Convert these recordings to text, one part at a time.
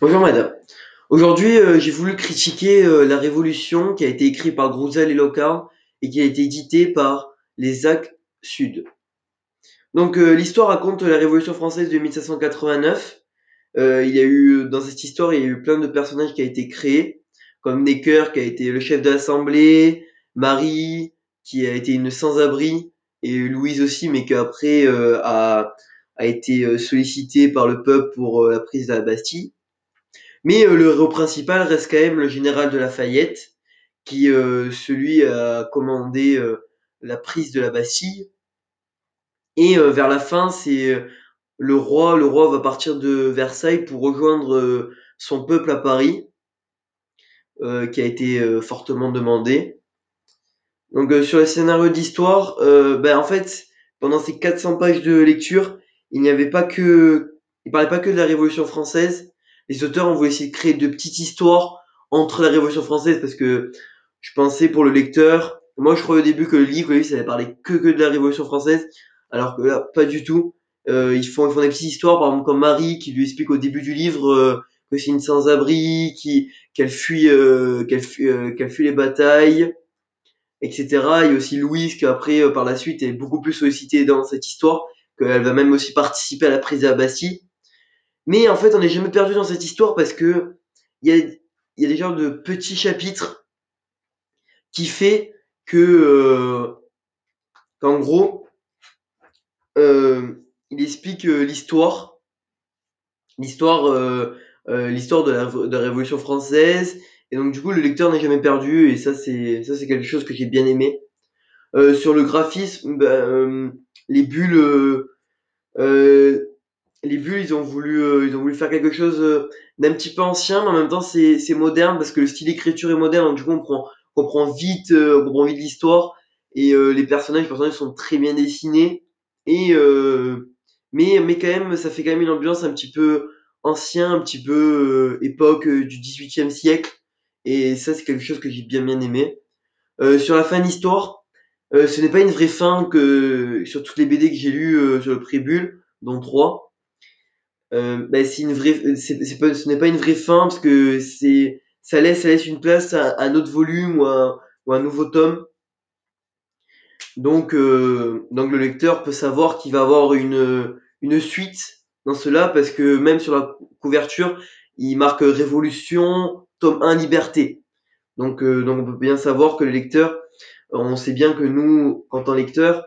Bonjour madame. Aujourd'hui, euh, j'ai voulu critiquer euh, La Révolution qui a été écrit par Grouzel et Locard et qui a été édité par les AC Sud. Donc euh, l'histoire raconte la Révolution française de 1789. Euh, il y a eu dans cette histoire, il y a eu plein de personnages qui a été créés, comme Necker qui a été le chef de l'Assemblée, Marie qui a été une sans-abri et Louise aussi, mais qui après a, a été sollicitée par le peuple pour la prise de la Bastille. Mais euh, le héros principal reste quand même le général de Lafayette, qui euh, celui a commandé euh, la prise de la Bastille. Et vers la fin, c'est le roi, le roi va partir de Versailles pour rejoindre son peuple à Paris, qui a été fortement demandé. Donc sur le scénario d'histoire, ben en fait, pendant ces 400 pages de lecture, il n'y avait pas que, il parlait pas que de la Révolution française, les auteurs ont voulu essayer de créer de petites histoires entre la Révolution française parce que je pensais pour le lecteur, moi je croyais au début que le livre, livre ça allait parler que, que de la Révolution française, alors que là, pas du tout. Euh, ils, font, ils font des petites histoires, par exemple comme Marie qui lui explique au début du livre euh, que c'est une sans-abri, qui qu'elle fuit, euh, qu'elle fuit, euh, qu'elle fuit les batailles, etc. Il y a aussi Louise qui après euh, par la suite est beaucoup plus sollicitée dans cette histoire, qu'elle va même aussi participer à la prise de. Mais en fait, on n'est jamais perdu dans cette histoire parce que il y a, y des genres de petits chapitres qui fait que, euh, qu'en gros, euh, il explique euh, l'histoire, l'histoire, euh, l'histoire de la, de la Révolution française. Et donc du coup, le lecteur n'est jamais perdu. Et ça, c'est ça, c'est quelque chose que j'ai bien aimé. Euh, sur le graphisme, ben, les bulles. Euh, les bulles, ils ont voulu, euh, ils ont voulu faire quelque chose euh, d'un petit peu ancien, mais en même temps c'est, c'est moderne parce que le style d'écriture est moderne. Donc du coup, on prend, on comprend vite, euh, on comprend vite l'histoire et euh, les personnages, les personnages sont très bien dessinés. Et euh, mais, mais quand même, ça fait quand même une ambiance un petit peu ancien, un petit peu époque du 18e siècle. Et ça, c'est quelque chose que j'ai bien bien aimé. sur la fin d'histoire, ce n'est pas une vraie fin que sur toutes les BD que j'ai lues sur le prébule, dont trois euh, bah, c'est une vraie, c'est, c'est pas, ce n'est pas une vraie fin parce que c'est, ça laisse, ça laisse une place à, un autre volume ou à, un nouveau tome. Donc, euh, donc le lecteur peut savoir qu'il va avoir une, une suite dans cela parce que même sur la couverture, il marque Révolution, tome 1, Liberté. Donc, euh, donc on peut bien savoir que le lecteur, on sait bien que nous, en tant lecteur,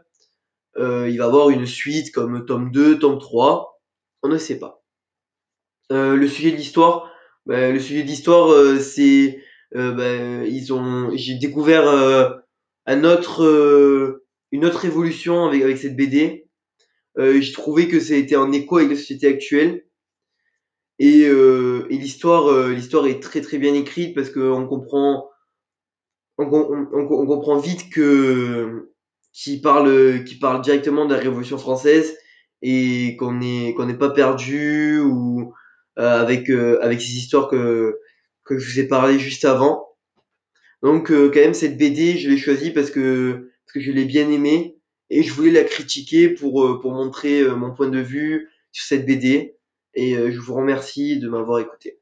euh, il va avoir une suite comme tome 2, tome 3 on ne sait pas. Euh, le sujet de l'histoire, bah, le sujet de l'histoire, euh, c'est euh, bah, ils ont, j'ai découvert euh, un autre, euh, une autre évolution avec avec cette BD. Euh, j'ai trouvé que ça en écho avec la société actuelle et, et l'histoire, l'histoire est très très bien écrite parce qu'on comprend, on, comprend vite que qui parle, qui parle directement de la Révolution française et qu'on est qu'on n'est pas perdu ou euh, avec euh, avec ces histoires que que je vous ai parlé juste avant. Donc euh, quand même cette BD, je l'ai choisie parce que parce que je l'ai bien aimée et je voulais la critiquer pour pour montrer mon point de vue sur cette BD et je vous remercie de m'avoir écouté.